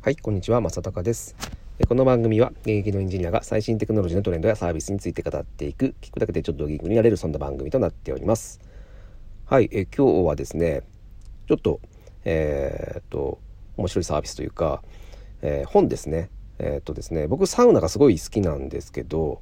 はい、こんにちは、正隆です。この番組は現役のエンジニアが最新テクノロジーのトレンドやサービスについて語っていく、聞くだけでちょっとギークになれるそんな番組となっております。はい、え今日はですね、ちょっと、えー、っと、面白いサービスというか、えー、本ですね。えー、っとですね、僕サウナがすごい好きなんですけど、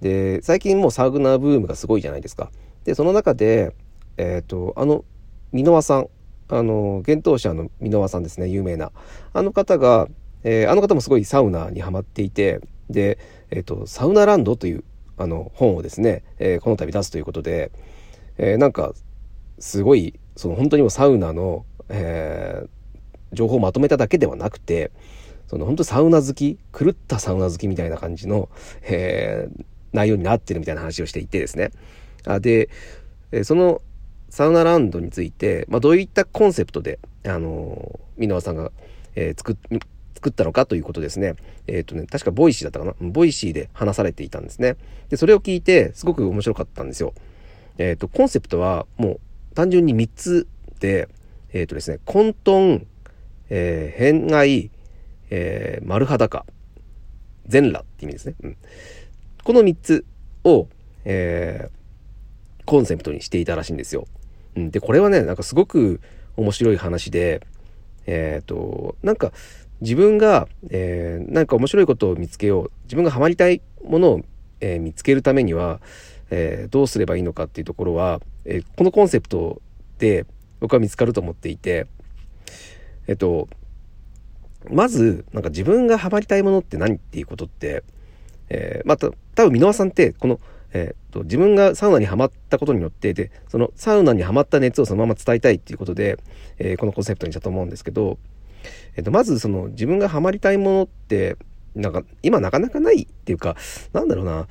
で、最近もうサウナブームがすごいじゃないですか。で、その中で、えっと、あの、箕輪さん、あの、幻冬舎の箕輪さんですね、有名な。あの方が、えー、あの方もすごいサウナにはまっていて、で、えっ、ー、と、サウナランドという、あの、本をですね、えー、この度出すということで、えなんか、すごい、その本当にもサウナの、え情報をまとめただけではなくて、その本当サウナ好き、狂ったサウナ好きみたいな感じの、え内容になってるみたいな話をしていてですね。あで、そのサウナランドについて、まあ、どういったコンセプトで、あのー、箕輪さんが、えー、作っ、作ったのかということですね。えっ、ー、とね、確か Voicyだったかな？ Voicyで話されていたんですね。で、それを聞いて、すごく面白かったんですよ。えっ、と、コンセプトは、もう、単純に3つで、えっ、とですね、混沌、え圏外、え丸裸、全裸って意味ですね。うん。この3つを、えコンセプトにしていたらしいんですよ。うん、で、これはね、なんかすごく面白い話で、えっ、ー、と、なんか自分が、えー、なんか面白いことを見つけよう、自分がハマりたいものを、えー、見つけるためには、えー、どうすればいいのかっていうところは、えー、このコンセプトで僕は見つかると思っていて、えっと、まず、なんか自分がハマりたいものって何っていうことって、えー、また、多分箕輪さんって、このえー、と自分がサウナにはまったことによってでそのサウナにはまった熱をそのまま伝えたいっていうことで、えー、このコンセプトにしたと思うんですけど、えー、とまずその自分がハマりたいものってなんか今なかなかないっていうかなんだろうな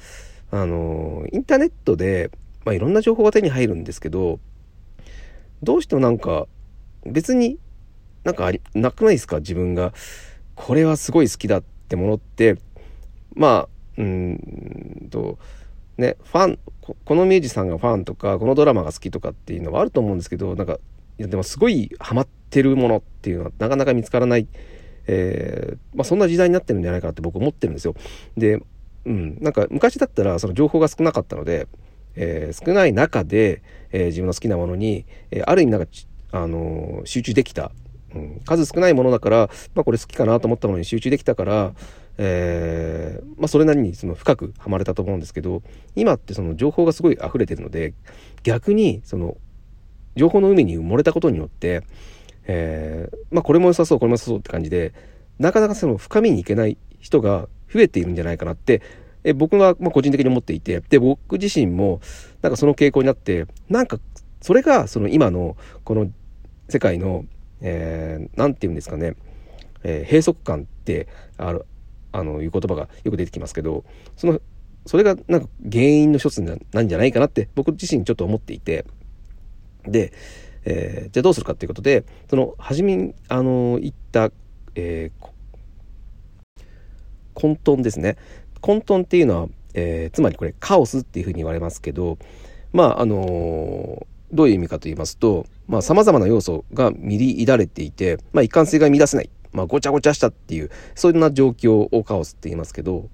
あのインターネットで、まあ、いろんな情報が手に入るんですけどどうしてもなんか別になんかありなくないですか？自分が。これはすごい好きだってものって。まあうんとね、ファンこのミュージシャンがファンとかこのドラマが好きとかっていうのはあると思うんですけどなんかいやでもすごいハマってるものっていうのはなかなか見つからない、えー、まあ、そんな時代になってるんじゃないかなって僕思ってるんですよ。で、うん、なんか昔だったらその情報が少なかったので、えー、少ない中で、えー、自分の好きなものに、えある意味なんか、あの集中できた、うん、数少ないものだから、まあ、これ好きかなと思ったものに集中できたから、えー、まあ、それなりにその深くはまれたと思うんですけど今ってその情報がすごい溢れてるので逆にその情報の海に埋もれたことによって、えー、まあ、これも良さそうこれも良さそうって感じでなかなかその深みにいけない人が増えているんじゃないかなってえ僕はま個人的に思っていてで僕自身もなんかその傾向になってなんかそれがその今のこの世界の何、えー、て言うんですかね、えー、閉塞感ってあるあのいう言葉がよく出てきますけどそのそれがなんか原因の一つなんじゃないかなって僕自身ちょっと思っていてで、えー、じゃあどうするかっていうことでその初めにあの言った、えー、混沌ですね。混沌っていうのは、えー、つまりこれカオスっていうふうに言われますけどまああのどういう意味かと言いますとさまざ、まな要素が入り乱れていて、まあ、一貫性が乱せない。まあ、ごちゃごちゃしたっていう、そんな状況をカオスって言いますけど、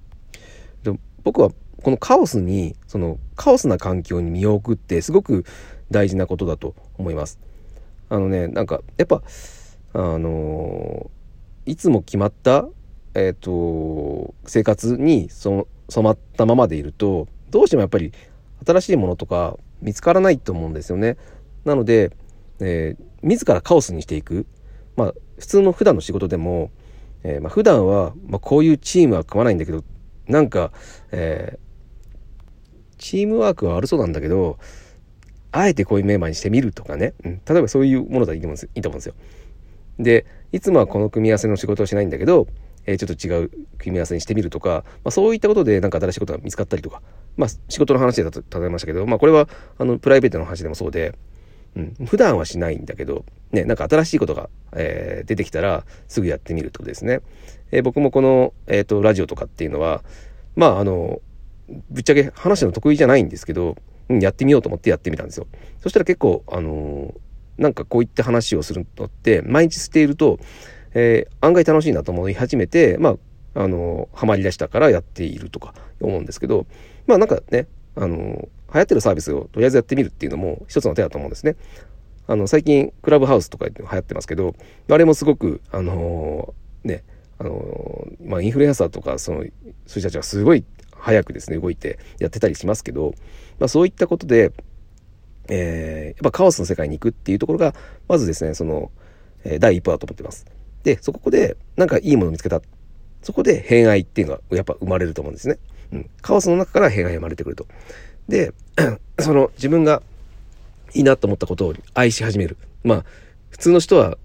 で僕はこのカオスに、そのカオスな環境に身を置くってすごく大事なことだと思います。あのね、なんか、やっぱ、あのいつも決まった、えっ、ー、と、生活に染まったままでいると、どうしてもやっぱり新しいものとか見つからないと思うんですよね。なので、えー、自らカオスにしていく。まあ、普通の普段の仕事でも、えー、まあ、普段は、まあ、こういうチームは組まないんだけど、なんか、えー、チームワークは悪そうなんだけど、あえてこういうメンバーにしてみるとかね、うん、例えばそういうものだといいと思うんですよ。で、いつもはこの組み合わせの仕事をしないんだけど、えー、ちょっと違う組み合わせにしてみるとか、まあ、そういったことでなんか新しいことが見つかったりとか、まあ、仕事の話で例えましたけど、まあ、これはあのプライベートの話でもそうで、うん、普段はしないんだけど、ね、なんか新しいことが、えー、出てきたらすぐやってみるってことですね。えー、僕もこの、えっ、ー、と、ラジオとかっていうのは、まあ、あの、ぶっちゃけ話の得意じゃないんですけど、うん、やってみようと思ってやってみたんですよ。そしたら結構、あのなんかこういった話をするのって、毎日していると、えー、案外楽しいなと思い始めて、まあ、あの、ハマりだしたからやっているとか思うんですけど、まあなんかね、あの、流行ってるサービスをとりあえずやってみるっていうのも一つの手だと思うんですね。あの、最近、クラブハウスとか流行ってますけど、あれもすごく、あのー、ね、あのー、まあ、インフルエンサーとか、その、そういう人たちはすごい早くですね、動いてやってたりしますけど、まあ、そういったことで、えー、やっぱカオスの世界に行くっていうところが、まずですね、その、え、第一歩だと思ってます。で、そこで、なんかいいものを見つけた。そこで偏愛っていうのがやっぱ生まれると思うんですね。うん。カオスの中から偏愛が生まれてくると。で、その自分がいいなと思ったことを愛し始める。まあ、普通の人は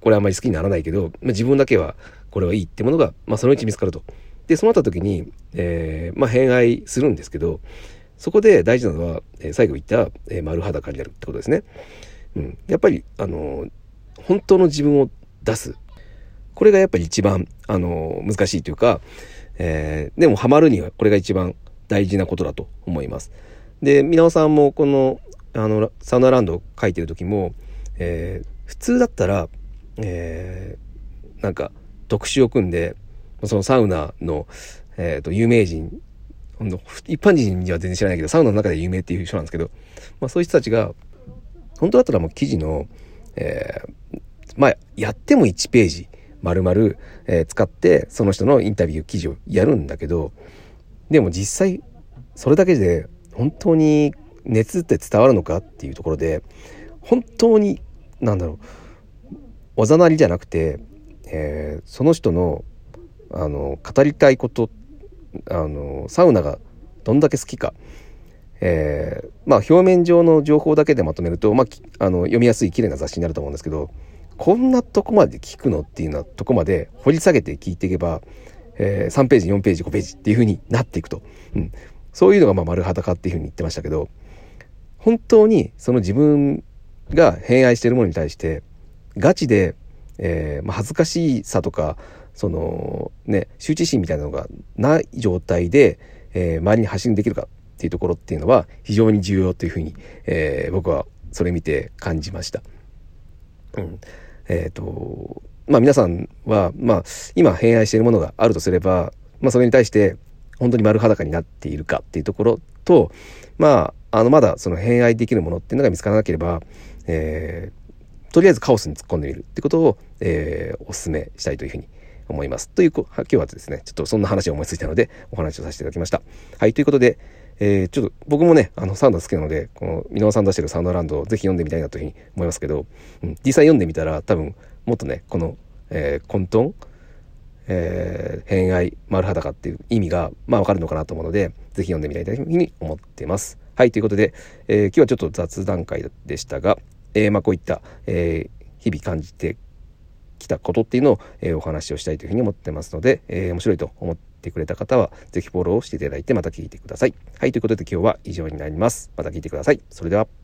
これあんまり好きにならないけど、まあ、自分だけはこれはいいってものが、まあ、そのうち見つかると。で、そうなった時に、えー、まあ、偏愛するんですけど、そこで大事なのは、えー、最後言った、えー、丸裸になるってことですね。うん。やっぱり、あの、本当の自分を出す。これがやっぱり一番、あの、難しいというか、えー、でもハマるにはこれが一番大事なことだと思います。で、皆尾さんもこのあのサウナランドを書いてる時も、えー、普通だったら、えー、なんか特集を組んでそのサウナの、えーと、有名人一般人には全然知らないけどサウナの中で有名っていう人なんですけど、まあ、そういう人たちが本当だったらもう記事の、えー、まあやっても1ページ丸々、え、使ってその人のインタビュー記事をやるんだけどでも実際それだけで本当に熱って伝わるのかっていうところで本当に何だろうおざなりじゃなくて、えー、その人のあの語りたいことあのサウナがどんだけ好きか、えー、まあ表面上の情報だけでまとめると、まあ、あの読みやすい綺麗な雑誌になると思うんですけどこんなとこまで聞くのっていうようなとこまで掘り下げて聞いていけば、えー、3ページ4ページ5ページっていう風になっていくと、うん、そういうのがまあ丸裸っていう風に言ってましたけど本当にその自分が偏愛しているものに対してガチで、えーまあ、恥ずかしさとかそのね羞恥心みたいなのがない状態で、えー、周りに発信できるかっていうところっていうのは非常に重要というふうに、えー、僕はそれ見て感じました。うん、えっ、ー、とまあ皆さんは、まあ、今偏愛しているものがあるとすれば、まあ、それに対して本当に丸裸になっているかっていうところとまああのまだその偏愛できるものっていうのが見つからなければ、えー、とりあえずカオスに突っ込んでみるってことを、えー、お勧めしたいというふうに思います。という今日はですねちょっとそんな話を思いついたのでお話をさせていただきました。はいということで、えー、ちょっと僕もねあのサウナ好きなのでこの箕輪さん出してるサウナランドをぜひ読んでみたいなというふうに思いますけど、うん、実際読んでみたら多分もっとねこの、えー、混沌えー、偏愛丸裸っていう意味が、まあ、わかるのかなと思うので、ぜひ読んでみたいというふうに思ってます。はい、ということで、えー、今日はちょっと雑談会でしたが、えー、まあ、こういった、え日々感じてきたことっていうのを、えお話をしたいというふうに思ってますので、え面白いと思ってってくれた方は、ぜひフォローしていただいて、また聞いてください。はい、ということで今日は以上になります。また聞いてください。それでは。